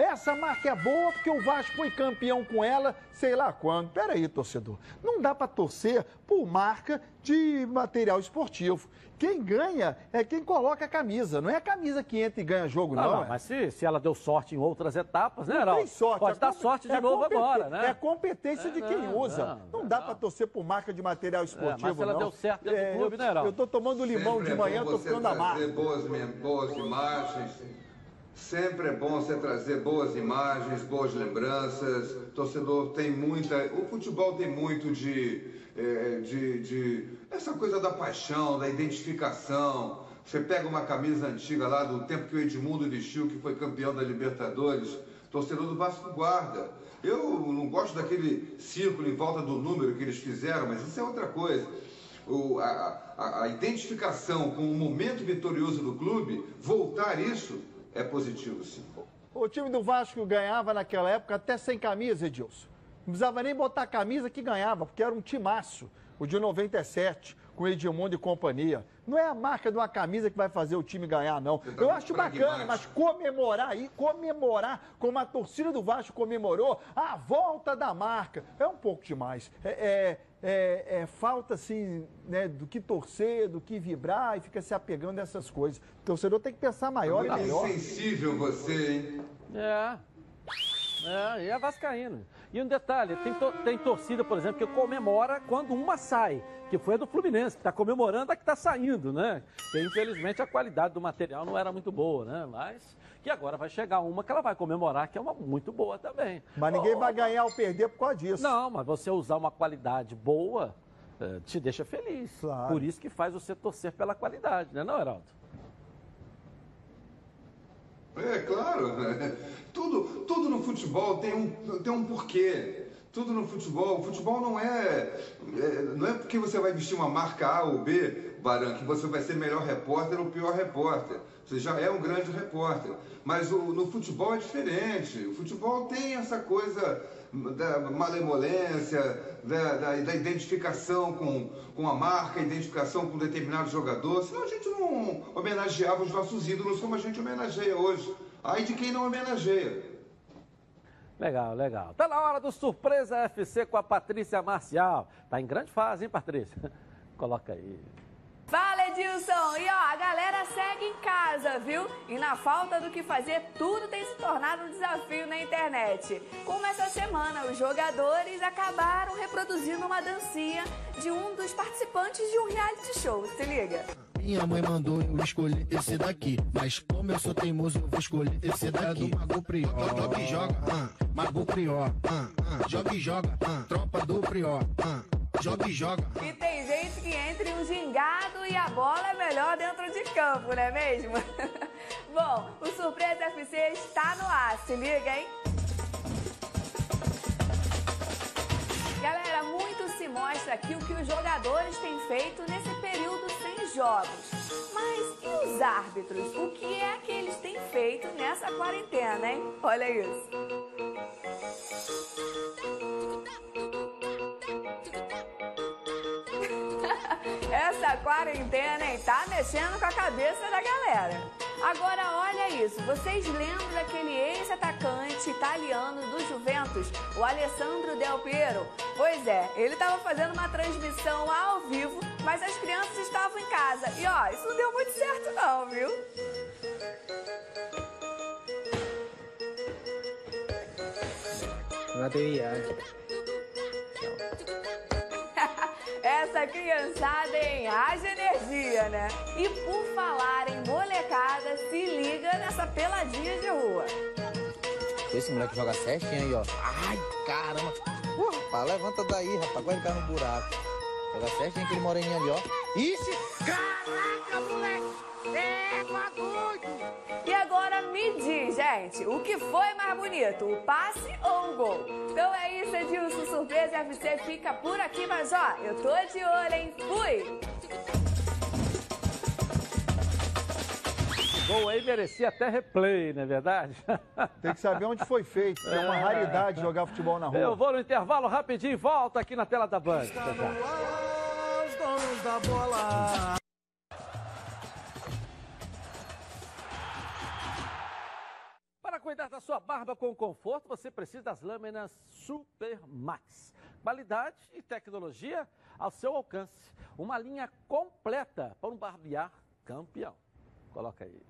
Essa marca é boa porque o Vasco foi campeão com ela, sei lá quando. Peraí, torcedor. Não dá para torcer por marca de material esportivo. Quem ganha é quem coloca a camisa. Não é a camisa que entra e ganha jogo, não. não, não mas se, se ela deu sorte em outras etapas, né, Não tem sorte. Pode é dar sorte de é novo agora, né? É competência é, de quem não, usa. Não, não dá para torcer por marca de material esportivo, é, mas se ela deu certo dentro é, do clube, né, Eu tô tomando limão Sempre de manhã, é tô ficando amargo. Boas, boas imagens Sempre é bom você trazer boas imagens, boas lembranças. O torcedor tem muita. O futebol tem muito de, é, de, de. essa coisa da paixão, da identificação. Você pega uma camisa antiga lá do tempo que o Edmundo vestiu, que foi campeão da Libertadores, torcedor do Vasco guarda. Eu não gosto daquele círculo em volta do número que eles fizeram, mas isso é outra coisa. O, a, a, a identificação com o momento vitorioso do clube, voltar isso é positivo, sim. O time do Vasco ganhava naquela época até sem camisa, Edilson. Não precisava nem botar camisa que ganhava, porque era um timaço, o de 97, com Edmundo e companhia. Não é a marca de uma camisa que vai fazer o time ganhar, não. Tá Eu acho bacana, mas comemorar aí, comemorar como a torcida do Vasco comemorou a volta da marca, é um pouco demais. É, é, é, é, falta assim, né, do que torcer, do que vibrar e fica se apegando a essas coisas. O torcedor tem que pensar maior é e maior. É sensível você, hein? É. É, e é vascaíno. E um detalhe, tem, to tem torcida, por exemplo, que comemora quando uma sai, que foi a do Fluminense, que está comemorando a que está saindo, né? Que infelizmente a qualidade do material não era muito boa, né? Mas que agora vai chegar uma que ela vai comemorar, que é uma muito boa também. Mas ninguém oh, vai ganhar ou perder por causa disso. Não, mas você usar uma qualidade boa eh, te deixa feliz. Claro. Por isso que faz você torcer pela qualidade, né, não, Heraldo? É, claro. Tudo, tudo no futebol tem um, tem um porquê. Tudo no futebol. O futebol não é, é, Não é porque você vai vestir uma marca A ou B, Baran, que você vai ser melhor repórter ou pior repórter. Você já é um grande repórter. Mas o, no futebol é diferente. O futebol tem essa coisa da malemolência, da, da, da, identificação com, com a marca, identificação com determinado jogador. Senão a gente não homenageava os nossos ídolos como a gente homenageia hoje. Aí de quem não homenageia. Legal, legal. Tá na hora do Surpresa FC com a Patrícia Marcial. Tá em grande fase, hein, Patrícia? Coloca aí. Fala Edilson! E ó, a galera segue em casa, viu? E na falta do que fazer, tudo tem se tornado um desafio na internet. Como essa semana, os jogadores acabaram reproduzindo uma dancinha de um dos participantes de um reality show. Se liga. Minha mãe mandou eu escolher esse daqui. Mas como eu sou teimoso, eu vou escolher esse daqui. Mago Prior. Joga e joga, uh, Mago Prior. Uh, uh, joga e joga, uh, tropa do Prior. Uh joga e joga. E tem gente que entre um gingado e a bola é melhor dentro de campo, não é mesmo? Bom, o Surpresa FC está no ar, se liga, hein? Galera, muito se mostra aqui o que os jogadores têm feito nesse período sem jogos. Mas e os árbitros? O que é que eles têm feito nessa quarentena, hein? Olha isso. Essa quarentena, hein, tá mexendo com a cabeça da galera. Agora olha isso, vocês lembram daquele ex-atacante italiano do Juventus, o Alessandro Del Piero? Pois é, ele estava fazendo uma transmissão ao vivo, mas as crianças estavam em casa. E ó, isso não deu muito certo não, viu? Bateria. Essa criançada, hein? Haja energia, né? E por falar em molecada, se liga nessa peladinha de rua. Esse moleque joga certinho aí, ó. Ai, caramba. Uh, rapaz, levanta daí, rapaz. Vai ficar no buraco. Joga certinho aquele moreninho ali, ó. Ixi! Caraca, moleque! É, doido! E agora me diz, gente, o que foi mais bonito, o passe ou o gol? Então é isso, Edilson Surpresa FC fica por aqui, mas ó, eu tô de olho, hein? Fui! Gol aí merecia até replay, não é verdade? Tem que saber onde foi feito. É uma raridade jogar futebol na rua. Eu vou no intervalo rapidinho e volto aqui na tela da Band. Da bola. Para cuidar da sua barba com conforto, você precisa das lâminas Super Max. Qualidade e tecnologia ao seu alcance. Uma linha completa para um barbear campeão. Coloca aí.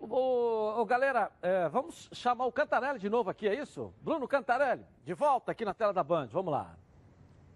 O, o, galera, é, vamos chamar o Cantarelli de novo aqui, é isso? Bruno Cantarelli, de volta aqui na tela da Band, vamos lá.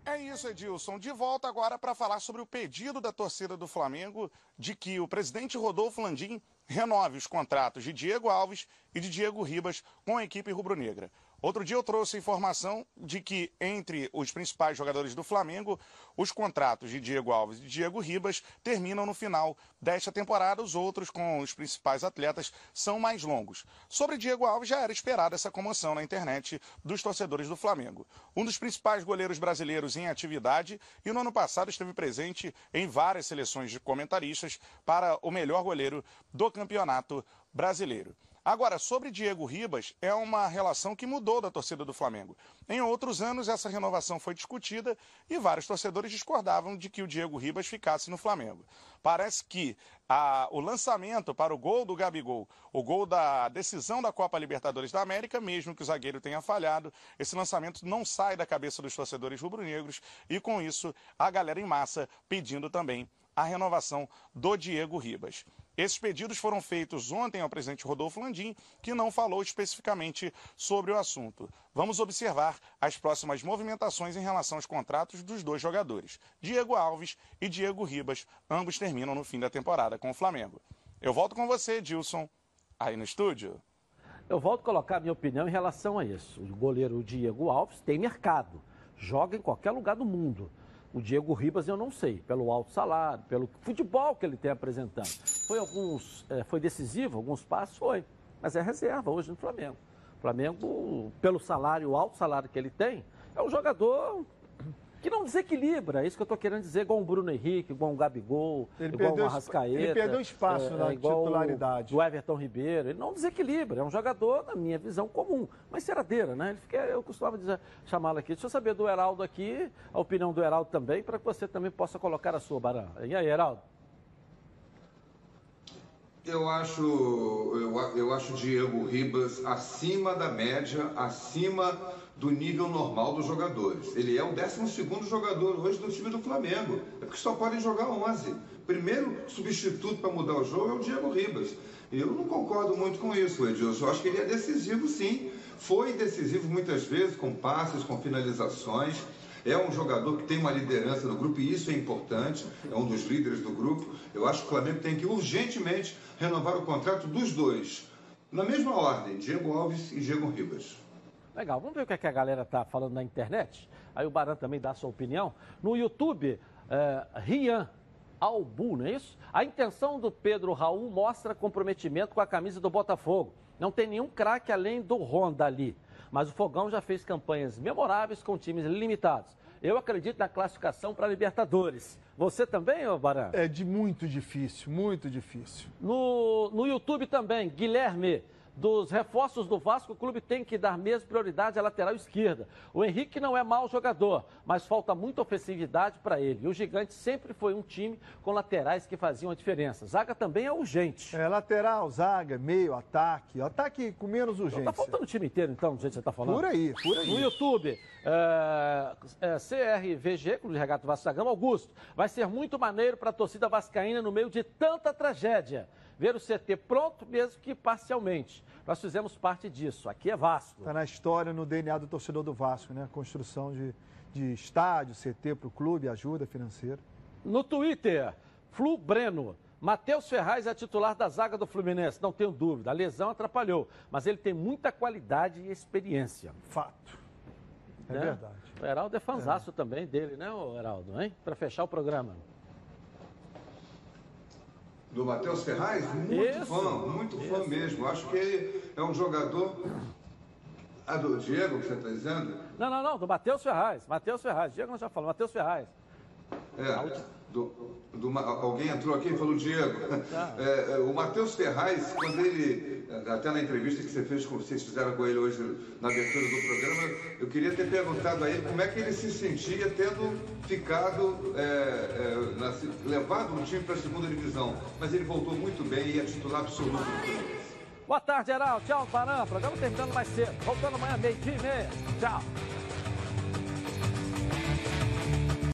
É isso, Edilson. De volta agora para falar sobre o pedido da torcida do Flamengo de que o presidente Rodolfo Landim renove os contratos de Diego Alves e de Diego Ribas com a equipe rubro-negra. Outro dia eu trouxe informação de que entre os principais jogadores do Flamengo, os contratos de Diego Alves e Diego Ribas terminam no final desta temporada, os outros com os principais atletas são mais longos. Sobre Diego Alves já era esperada essa comoção na internet dos torcedores do Flamengo. Um dos principais goleiros brasileiros em atividade e no ano passado esteve presente em várias seleções de comentaristas para o melhor goleiro do campeonato brasileiro. Agora, sobre Diego Ribas, é uma relação que mudou da torcida do Flamengo. Em outros anos, essa renovação foi discutida e vários torcedores discordavam de que o Diego Ribas ficasse no Flamengo. Parece que a, o lançamento para o gol do Gabigol, o gol da decisão da Copa Libertadores da América, mesmo que o zagueiro tenha falhado, esse lançamento não sai da cabeça dos torcedores rubro-negros e, com isso, a galera em massa pedindo também a renovação do Diego Ribas. Esses pedidos foram feitos ontem ao presidente Rodolfo Landim, que não falou especificamente sobre o assunto. Vamos observar as próximas movimentações em relação aos contratos dos dois jogadores. Diego Alves e Diego Ribas, ambos terminam no fim da temporada com o Flamengo. Eu volto com você, Dilson, aí no estúdio. Eu volto a colocar a minha opinião em relação a isso. O goleiro Diego Alves tem mercado, joga em qualquer lugar do mundo. O Diego Ribas eu não sei, pelo alto salário, pelo futebol que ele tem apresentando. Foi alguns, é, foi decisivo, alguns passos foi, mas é reserva hoje no Flamengo. O Flamengo, pelo salário, o alto salário que ele tem, é um jogador que não desequilibra, é isso que eu estou querendo dizer, igual um Bruno Henrique, igual um Gabigol, ele igual perdeu, um Arrascaeta. Ele perdeu espaço é, na é titularidade. O, Everton Ribeiro, ele não desequilibra, é um jogador, na minha visão, comum, mas ceradeira, né? Ele fica, eu costumava dizer, chamá-lo aqui. Deixa eu saber do Heraldo aqui, a opinião do Heraldo também, para que você também possa colocar a sua, Barã. E aí, Heraldo? Eu acho, eu, eu acho Diego Ribas acima da média, acima do nível normal dos jogadores. Ele é o 12 jogador hoje do time do Flamengo. É porque só podem jogar 11. Primeiro substituto para mudar o jogo é o Diego Ribas. Eu não concordo muito com isso, Edilson. Eu acho que ele é decisivo sim. Foi decisivo muitas vezes com passes, com finalizações. É um jogador que tem uma liderança no grupo e isso é importante, é um dos líderes do grupo. Eu acho que o Flamengo tem que urgentemente renovar o contrato dos dois. Na mesma ordem, Diego Alves e Diego Ribas. Legal, vamos ver o que, é que a galera tá falando na internet? Aí o Baran também dá a sua opinião. No YouTube, é, Rian Albu, não é isso? A intenção do Pedro Raul mostra comprometimento com a camisa do Botafogo. Não tem nenhum craque além do Honda ali. Mas o Fogão já fez campanhas memoráveis com times limitados. Eu acredito na classificação para Libertadores. Você também, ô Baran? É de muito difícil, muito difícil. No, no YouTube também, Guilherme dos reforços do Vasco, o clube tem que dar mesmo prioridade à lateral esquerda. O Henrique não é mau jogador, mas falta muita ofensividade para ele. E o Gigante sempre foi um time com laterais que faziam a diferença. Zaga também é urgente. É, lateral, zaga, meio, ataque. Ataque com menos urgência. Então, tá faltando o time inteiro, então, do jeito que você está falando? Por aí, por aí. No YouTube, é, é, CRVG, Clube de Regato Vasco da Gama, Augusto, vai ser muito maneiro para a torcida vascaína no meio de tanta tragédia ver o CT pronto, mesmo que parcialmente. Nós fizemos parte disso. Aqui é Vasco. Está na história, no DNA do torcedor do Vasco, né? A construção de, de estádio, CT para o clube, ajuda financeira. No Twitter, Flu Breno. Matheus Ferraz é titular da zaga do Fluminense, não tenho dúvida. A lesão atrapalhou, mas ele tem muita qualidade e experiência. Fato. É né? verdade. O Heraldo é fanzaço é. também dele, né, Heraldo? Hein? Para fechar o programa do Matheus Ferraz? Muito Isso. fã, muito Isso. fã mesmo. Acho que ele é um jogador. Ah, do Diego, que você está dizendo? Não, não, não, do Matheus Ferraz. Matheus Ferraz. Diego nós já falamos, Matheus Ferraz. É, do, do, alguém entrou aqui e falou, Diego, tá. é, é, o Matheus Ferraz, quando ele, até na entrevista que você fez, vocês fizeram com ele hoje na abertura do programa, eu queria ter perguntado a ele como é que ele se sentia tendo ficado, é, é na, levado o time para a segunda divisão. Mas ele voltou muito bem e é titular absoluto do Boa tarde, Geraldo. Tchau, Barão. Programa terminando mais cedo. Voltando amanhã, meio-dia e meia. Tchau.